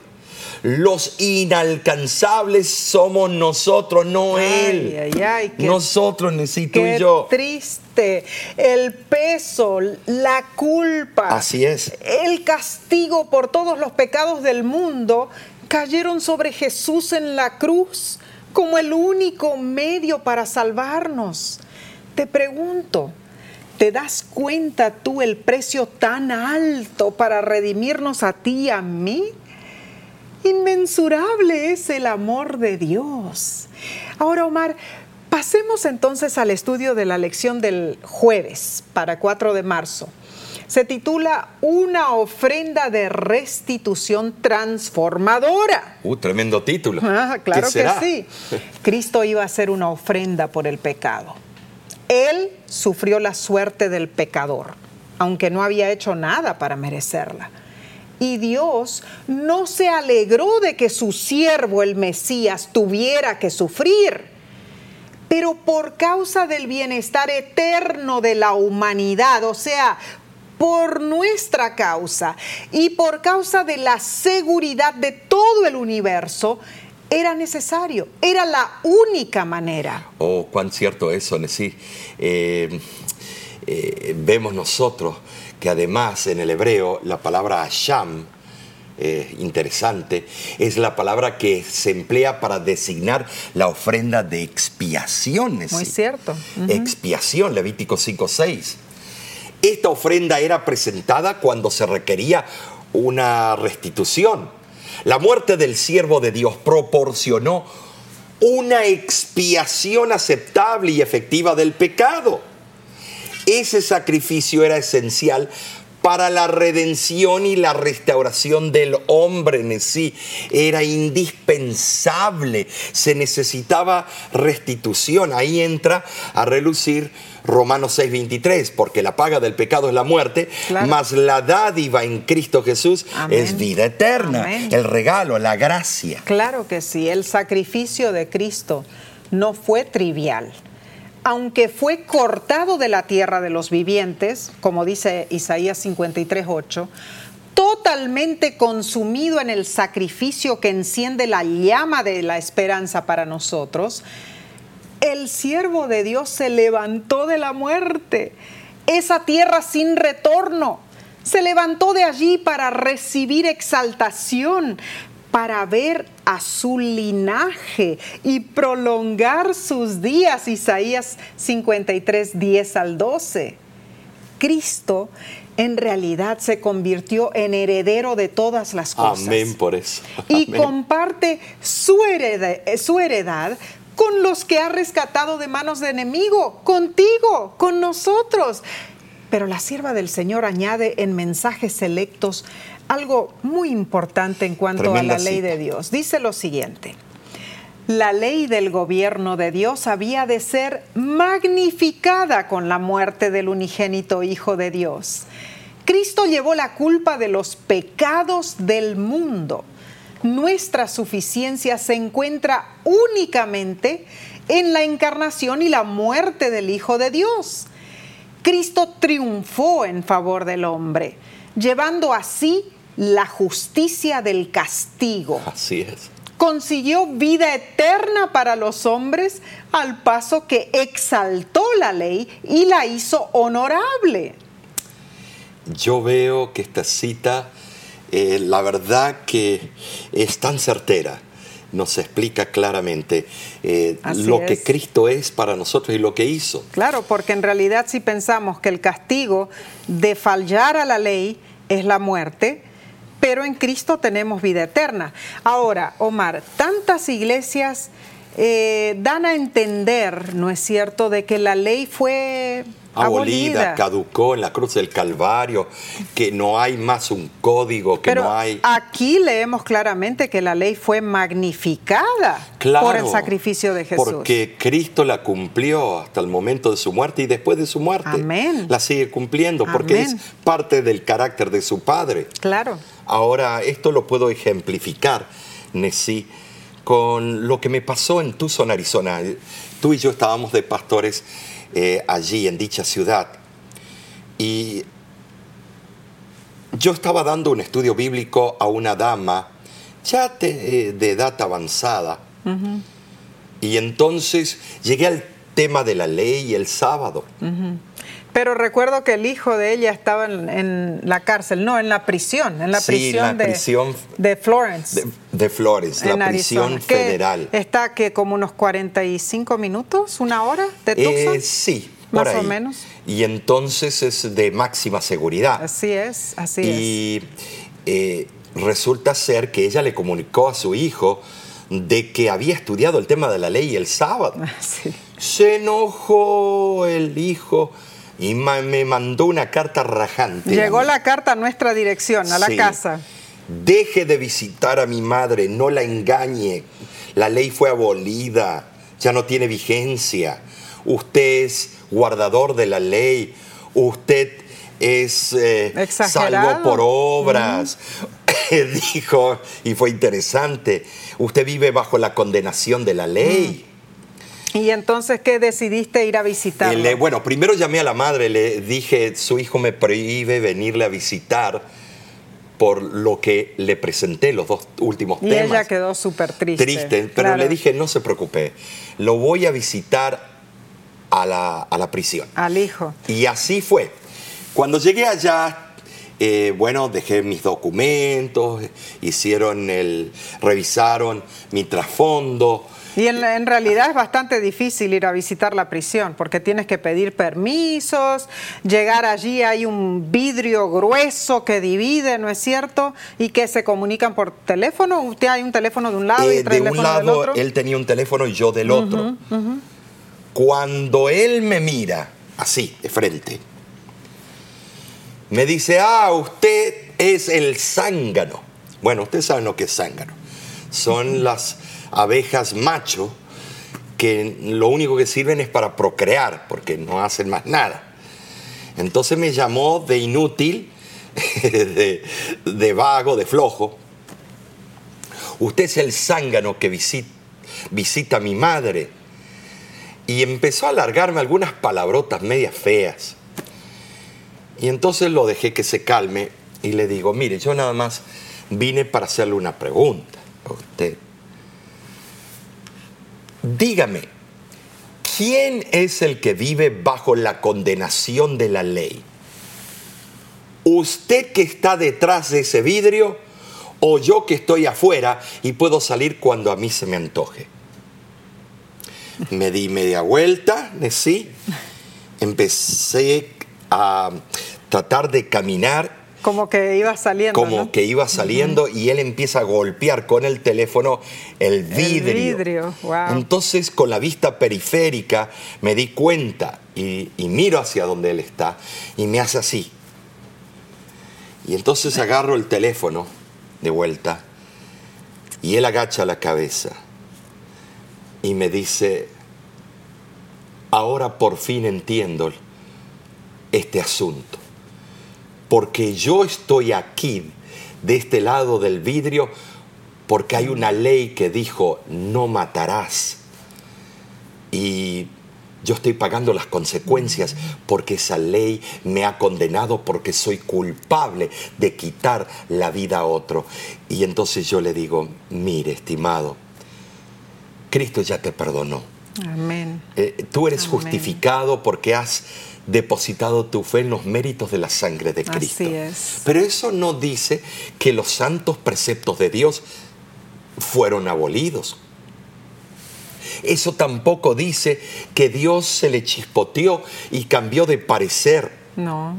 Los inalcanzables somos nosotros, no Él. nosotros, necesito y yo. Triste. El peso, la culpa. Así es. El castigo por todos los pecados del mundo cayeron sobre Jesús en la cruz como el único medio para salvarnos. Te pregunto, ¿Te das cuenta tú el precio tan alto para redimirnos a ti y a mí? Inmensurable es el amor de Dios. Ahora, Omar, pasemos entonces al estudio de la lección del jueves para 4 de marzo. Se titula Una ofrenda de restitución transformadora. Uh, tremendo título. Ah, claro que sí. Cristo iba a hacer una ofrenda por el pecado. Él sufrió la suerte del pecador, aunque no había hecho nada para merecerla. Y Dios no se alegró de que su siervo, el Mesías, tuviera que sufrir. Pero por causa del bienestar eterno de la humanidad, o sea, por nuestra causa y por causa de la seguridad de todo el universo, era necesario, era la única manera. Oh, cuán cierto eso, Nesí. Eh, eh, vemos nosotros que además en el hebreo la palabra Asham, eh, interesante, es la palabra que se emplea para designar la ofrenda de expiación. Muy cierto. Expiación, Levítico 5.6. Esta ofrenda era presentada cuando se requería una restitución la muerte del siervo de Dios proporcionó una expiación aceptable y efectiva del pecado. Ese sacrificio era esencial para la redención y la restauración del hombre en sí. Era indispensable, se necesitaba restitución. Ahí entra a relucir Romanos 6:23, porque la paga del pecado es la muerte, mas la dádiva en Cristo Jesús es vida eterna, el regalo, la gracia. Claro que sí, el sacrificio de Cristo no fue trivial. Aunque fue cortado de la tierra de los vivientes, como dice Isaías 53:8, totalmente consumido en el sacrificio que enciende la llama de la esperanza para nosotros, el siervo de Dios se levantó de la muerte, esa tierra sin retorno. Se levantó de allí para recibir exaltación, para ver a su linaje y prolongar sus días. Isaías 53, 10 al 12. Cristo en realidad se convirtió en heredero de todas las cosas. Amén por eso. Y comparte su, su heredad con los que ha rescatado de manos de enemigo, contigo, con nosotros. Pero la sierva del Señor añade en mensajes selectos algo muy importante en cuanto a la ley de Dios. Dice lo siguiente. La ley del gobierno de Dios había de ser magnificada con la muerte del unigénito Hijo de Dios. Cristo llevó la culpa de los pecados del mundo nuestra suficiencia se encuentra únicamente en la encarnación y la muerte del Hijo de Dios. Cristo triunfó en favor del hombre, llevando así la justicia del castigo. Así es. Consiguió vida eterna para los hombres al paso que exaltó la ley y la hizo honorable. Yo veo que esta cita eh, la verdad que es tan certera, nos explica claramente eh, lo que Cristo es para nosotros y lo que hizo. Claro, porque en realidad si pensamos que el castigo de fallar a la ley es la muerte, pero en Cristo tenemos vida eterna. Ahora, Omar, tantas iglesias eh, dan a entender, ¿no es cierto?, de que la ley fue abolida, caducó en la cruz del Calvario, que no hay más un código, que no hay... Aquí leemos claramente que la ley fue magnificada por el sacrificio de Jesús. Porque Cristo la cumplió hasta el momento de su muerte y después de su muerte Amén. la sigue cumpliendo porque es parte del carácter de su Padre. Claro. Ahora, esto lo puedo ejemplificar, Nesí, con lo que me pasó en Tucson, Arizona. Tú y yo estábamos de pastores eh, allí en dicha ciudad. Y yo estaba dando un estudio bíblico a una dama ya de, eh, edad avanzada. Y entonces llegué al tema de la ley y el sábado. Pero recuerdo que el hijo de ella estaba en, la cárcel, no, en la prisión, en la prisión, de, de, Florence. De, Florence, la prisión federal. ¿Está que como unos 45 minutos, una hora de Tucson? Eh, sí, más o menos. Y entonces es de máxima seguridad. Así es, así es. Y eh, resulta ser que ella le comunicó a su hijo de que había estudiado el tema de la ley el sábado. [laughs] Se enojó el hijo y me mandó una carta rajante. Llegó la carta a nuestra dirección, a la casa. Deje de visitar a mi madre, no la engañe. La ley fue abolida, ya no tiene vigencia. Usted es guardador de la ley, usted es eh, salvo por obras. [laughs] Dijo, y fue interesante, usted vive bajo la condenación de la ley. [laughs] ¿Y entonces qué decidiste ir a visitar? bueno, primero llamé a la madre, le dije, su hijo me prohíbe venirle a visitar por lo que le presenté los dos últimos temas. Y ella quedó súper triste. Triste, pero le dije, no se preocupe, lo voy a visitar a la, a la prisión. Al hijo. Y así fue. Cuando llegué allá, eh, bueno, dejé mis documentos, hicieron el, revisaron mi trasfondo, y en, realidad es bastante difícil ir a visitar la prisión porque tienes que pedir permisos, llegar allí hay un vidrio grueso que divide, ¿no es cierto? Y que se comunican por teléfono. Usted hay un teléfono de un lado y eh, otro de un lado, Él tenía un teléfono y yo del otro. Cuando él me mira así, de frente, me dice, ah, usted es el zángano. Bueno, usted sabe lo que es zángano. Son las abejas macho que lo único que sirven es para procrear, porque no hacen más nada. Entonces me llamó de inútil, [laughs] de, vago, de flojo. Usted es el zángano que visita, visita a mi madre. Y empezó a alargarme algunas palabrotas medias feas. Y entonces lo dejé que se calme y le digo, mire, yo nada más vine para hacerle una pregunta a usted. Dígame, ¿quién es el que vive bajo la condenación de la ley? ¿Usted que está detrás de ese vidrio o yo que estoy afuera y puedo salir cuando a mí se me antoje? Me di media vuelta, sí. Empecé a tratar de caminar como que iba saliendo. Como que iba saliendo y él empieza a golpear con el teléfono el vidrio. El vidrio, wow. Entonces con la vista periférica me di cuenta y, y, miro hacia donde él está y me hace así. Y entonces agarro el teléfono de vuelta y él agacha la cabeza y me dice, ahora por fin entiendo este asunto porque yo estoy aquí, de este lado del vidrio, porque hay una ley que dijo, no matarás. Y yo estoy pagando las consecuencias porque esa ley me ha condenado porque soy culpable de quitar la vida a otro. Y entonces yo le digo, mire, estimado, Cristo ya te perdonó. Amén. Eh, tú eres Amén. justificado porque has depositado tu fe en los méritos de la sangre de Cristo. Así es. Pero eso no dice que los santos preceptos de Dios fueron abolidos. Eso tampoco dice que Dios se le chispoteó y cambió de parecer. No.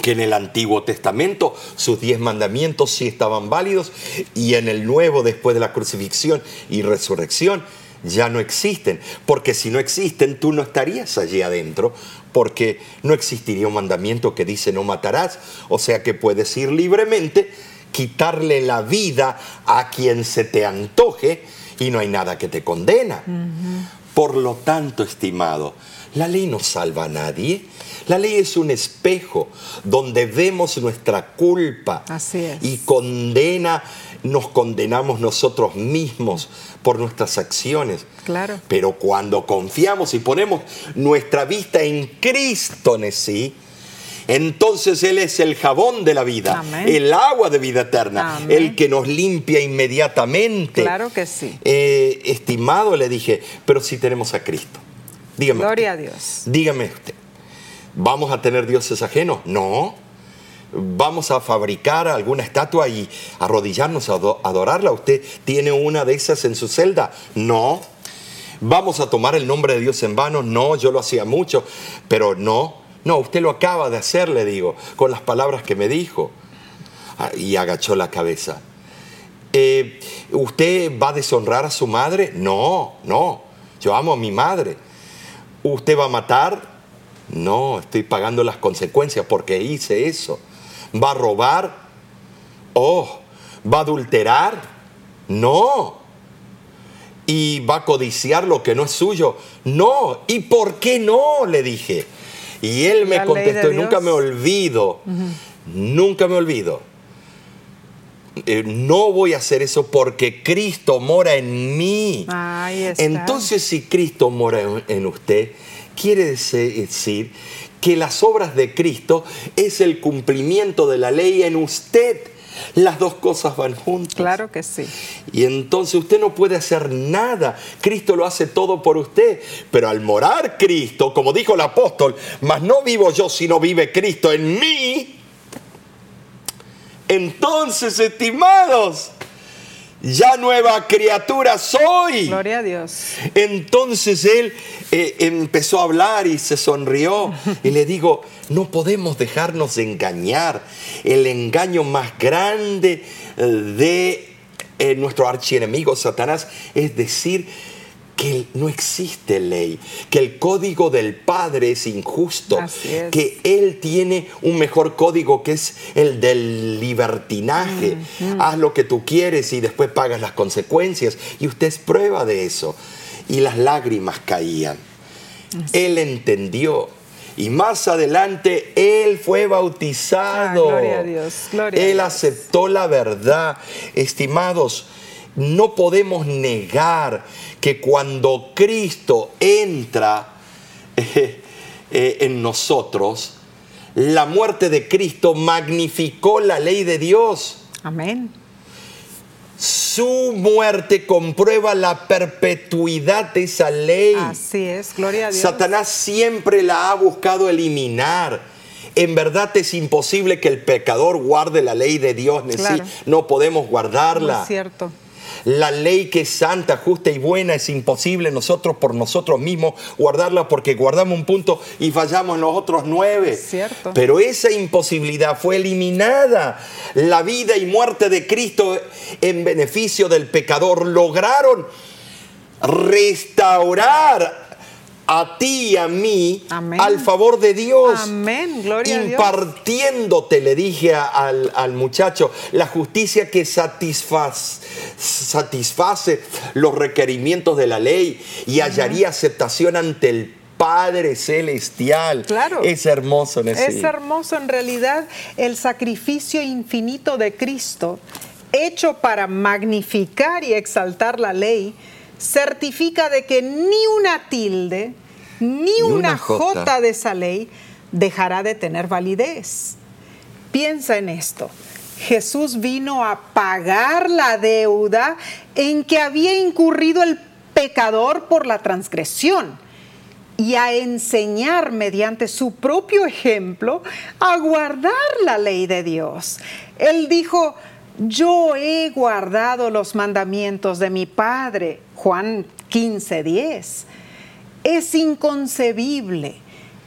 Que en el Antiguo Testamento sus diez mandamientos sí estaban válidos y en el Nuevo, después de la crucifixión y resurrección, ya no existen. Porque si no existen, tú no estarías allí adentro, porque no existiría un mandamiento que dice no matarás. O sea que puedes ir libremente, quitarle la vida a quien se te antoje y no hay nada que te condena. Uh -huh. Por lo tanto, estimado, la ley no salva a nadie. La ley es un espejo donde vemos nuestra culpa Así es. y condena, nos condenamos nosotros mismos por nuestras acciones. Claro. Pero cuando confiamos y ponemos nuestra vista en Cristo, sí, entonces Él es el jabón de la vida, Amén. el agua de vida eterna, Amén. el que nos limpia inmediatamente. Claro que sí. Eh, estimado, le dije, pero si tenemos a Cristo. Dígame. Gloria usted, a Dios. Dígame usted, ¿vamos a tener dioses ajenos? No. ¿Vamos a fabricar alguna estatua y arrodillarnos a adorarla? ¿Usted tiene una de esas en su celda? No. ¿Vamos a tomar el nombre de Dios en vano? No, yo lo hacía mucho, pero no. No, usted lo acaba de hacer, le digo, con las palabras que me dijo. Ah, Y agachó la cabeza. Eh, ¿Usted va a deshonrar a su madre? No, no. Yo amo a mi madre. ¿Usted va a matar? No, estoy pagando las consecuencias porque hice eso. ¿Va a robar? Oh, ¿va a adulterar? No. ¿Y va a codiciar lo que no es suyo? No. ¿Y por qué no? Le dije. Y él me La contestó, y nunca me olvido, nunca me olvido. Eh, no voy a hacer eso porque Cristo mora en mí. Entonces, si Cristo mora en, en usted, quiere decir que las obras de Cristo es el cumplimiento de la ley en usted. Las dos cosas van juntas. Claro que sí. Y entonces usted no puede hacer nada. Cristo lo hace todo por usted. Pero al morar Cristo, como dijo el apóstol, mas no vivo yo, sino vive Cristo en mí. Entonces, estimados, ya nueva criatura soy. Gloria a Dios. Entonces él eh, empezó a hablar y se sonrió. Y le digo, no podemos dejarnos de engañar. El engaño más grande eh, de eh, nuestro archienemigo Satanás es decir que no existe ley, que el código del Padre es injusto, es. que Él tiene un mejor código que es el del libertinaje. Haz lo que tú quieres y después pagas las consecuencias. Y usted es prueba de eso. Y las lágrimas caían. Él entendió. Y más adelante Él fue bautizado. Ah, gloria a Dios, gloria a Él Dios. aceptó la verdad. Estimados, no podemos negar que cuando Cristo entra eh, eh, en nosotros, la muerte de Cristo magnificó la ley de Dios. Amén. Su muerte comprueba la perpetuidad de esa ley. Así es, gloria a Dios. Satanás siempre la ha buscado eliminar. En verdad es imposible que el pecador guarde la ley de Dios. No podemos No guardarla. es cierto. La ley que es santa, justa y buena es imposible nosotros por nosotros mismos guardarla porque guardamos un punto y fallamos en los otros nueve. Cierto. Pero esa imposibilidad fue eliminada. La vida y muerte de Cristo en beneficio del pecador lograron restaurar a ti y a mí Amén. al favor de Dios. Amén, gloria a Dios. Le dije al, al muchacho, la justicia que satisfaz- satisface los requerimientos de la ley y hallaría aceptación ante el Padre Celestial. Claro. Es hermoso, Nesí. Es hermoso en realidad el sacrificio infinito de Cristo, hecho para magnificar y exaltar la ley, certifica de que ni una tilde, ni una, jota de esa ley dejará de tener validez. Piensa en esto. Jesús vino a pagar la deuda en que había incurrido el pecador por la transgresión y a enseñar mediante su propio ejemplo a guardar la ley de Dios. Él dijo, yo he guardado los mandamientos de mi Padre, Juan 15, 10. Es inconcebible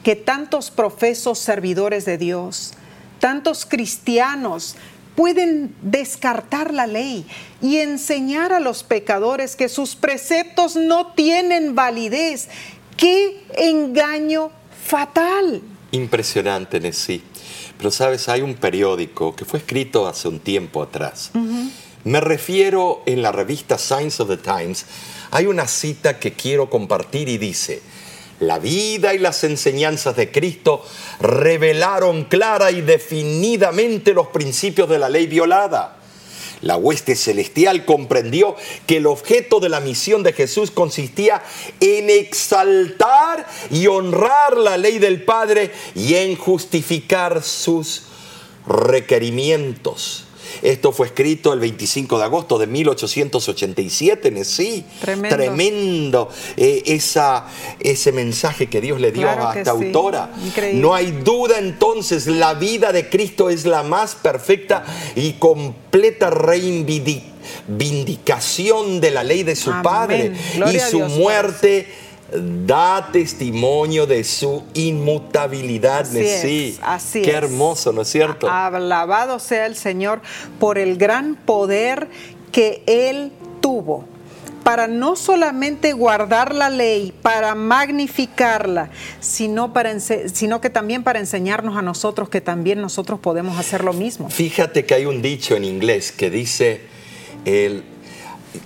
que tantos profesos servidores de Dios, tantos cristianos, pueden descartar la ley y enseñar a los pecadores que sus preceptos no tienen validez. ¡Qué engaño fatal! Impresionante, Nesí. Pero sabes, hay un periódico que fue escrito hace un tiempo atrás. Me refiero en la revista Signs of the Times. Hay una cita que quiero compartir y dice, la vida y las enseñanzas de Cristo revelaron clara y definidamente los principios de la ley violada. La hueste celestial comprendió que el objeto de la misión de Jesús consistía en exaltar y honrar la ley del Padre y en justificar sus requerimientos. Esto fue escrito el 25 de agosto de 1887, en sí. Tremendo. Tremendo eh, esa, ese mensaje que Dios le dio Claro a esta sí. autora. Increíble. No hay duda entonces, la vida de Cristo es la más perfecta y completa reivindicación de la ley de su Amén. Padre. Gloria y su muerte da testimonio de su inmutabilidad. Así Nesí. es, así Qué hermoso, ¿no es cierto? Alabado sea el Señor por el gran poder que Él tuvo para no solamente guardar la ley, para magnificarla, sino, para sino que también para enseñarnos a nosotros que también nosotros podemos hacer lo mismo. Fíjate que hay un dicho en inglés que dice, el,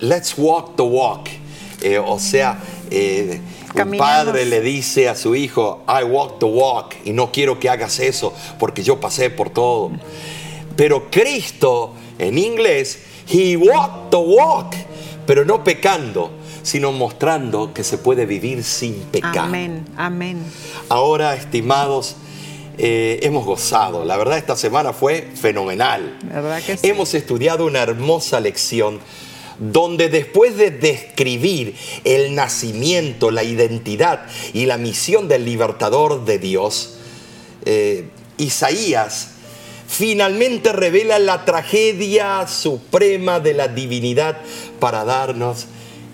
let's walk the walk. Eh, o sea, eh, un padre le dice a su hijo, I walk the walk y no quiero que hagas eso porque yo pasé por todo. Pero Cristo en inglés, he walked the walk, pero no pecando, sino mostrando que se puede vivir sin pecado. Amén, amén. Ahora, estimados, eh, hemos gozado. La verdad, esta semana fue fenomenal. ¿Verdad que sí? Hemos estudiado una hermosa lección donde después de describir el nacimiento, la identidad y la misión del libertador de Dios, eh, Isaías finalmente revela la tragedia suprema de la divinidad para darnos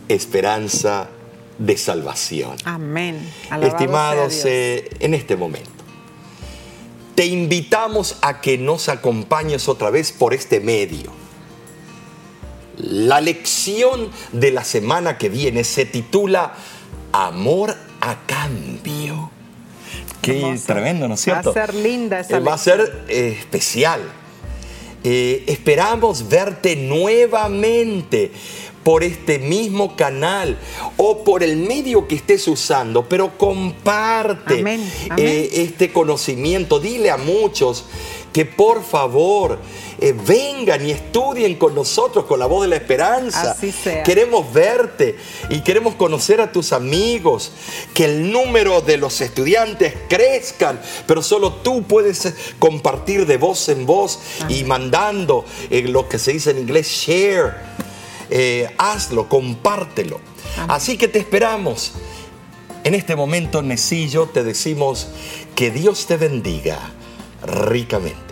esperanza de salvación. Amén. Alabado Estimados, eh, en este momento, te invitamos a que nos acompañes otra vez por este medio. La lección de la semana que viene se titula Amor a cambio. Qué tremendo, ¿no es cierto? Va a ser linda esa Eh, Va a ser eh, especial. Eh, esperamos verte nuevamente por este mismo canal o por el medio que estés usando, pero comparte Amén, amén. eh, este conocimiento. Dile a muchos que por favor eh, vengan y estudien con nosotros con la voz de la esperanza. Así sea. Queremos verte y queremos conocer a tus amigos, que el número de los estudiantes crezcan, pero solo tú puedes eh, compartir de voz en voz y mandando eh, lo que se dice en inglés share. Eh, hazlo, compártelo. Así que te esperamos. En este momento, Necillo, te decimos que Dios te bendiga ricamente.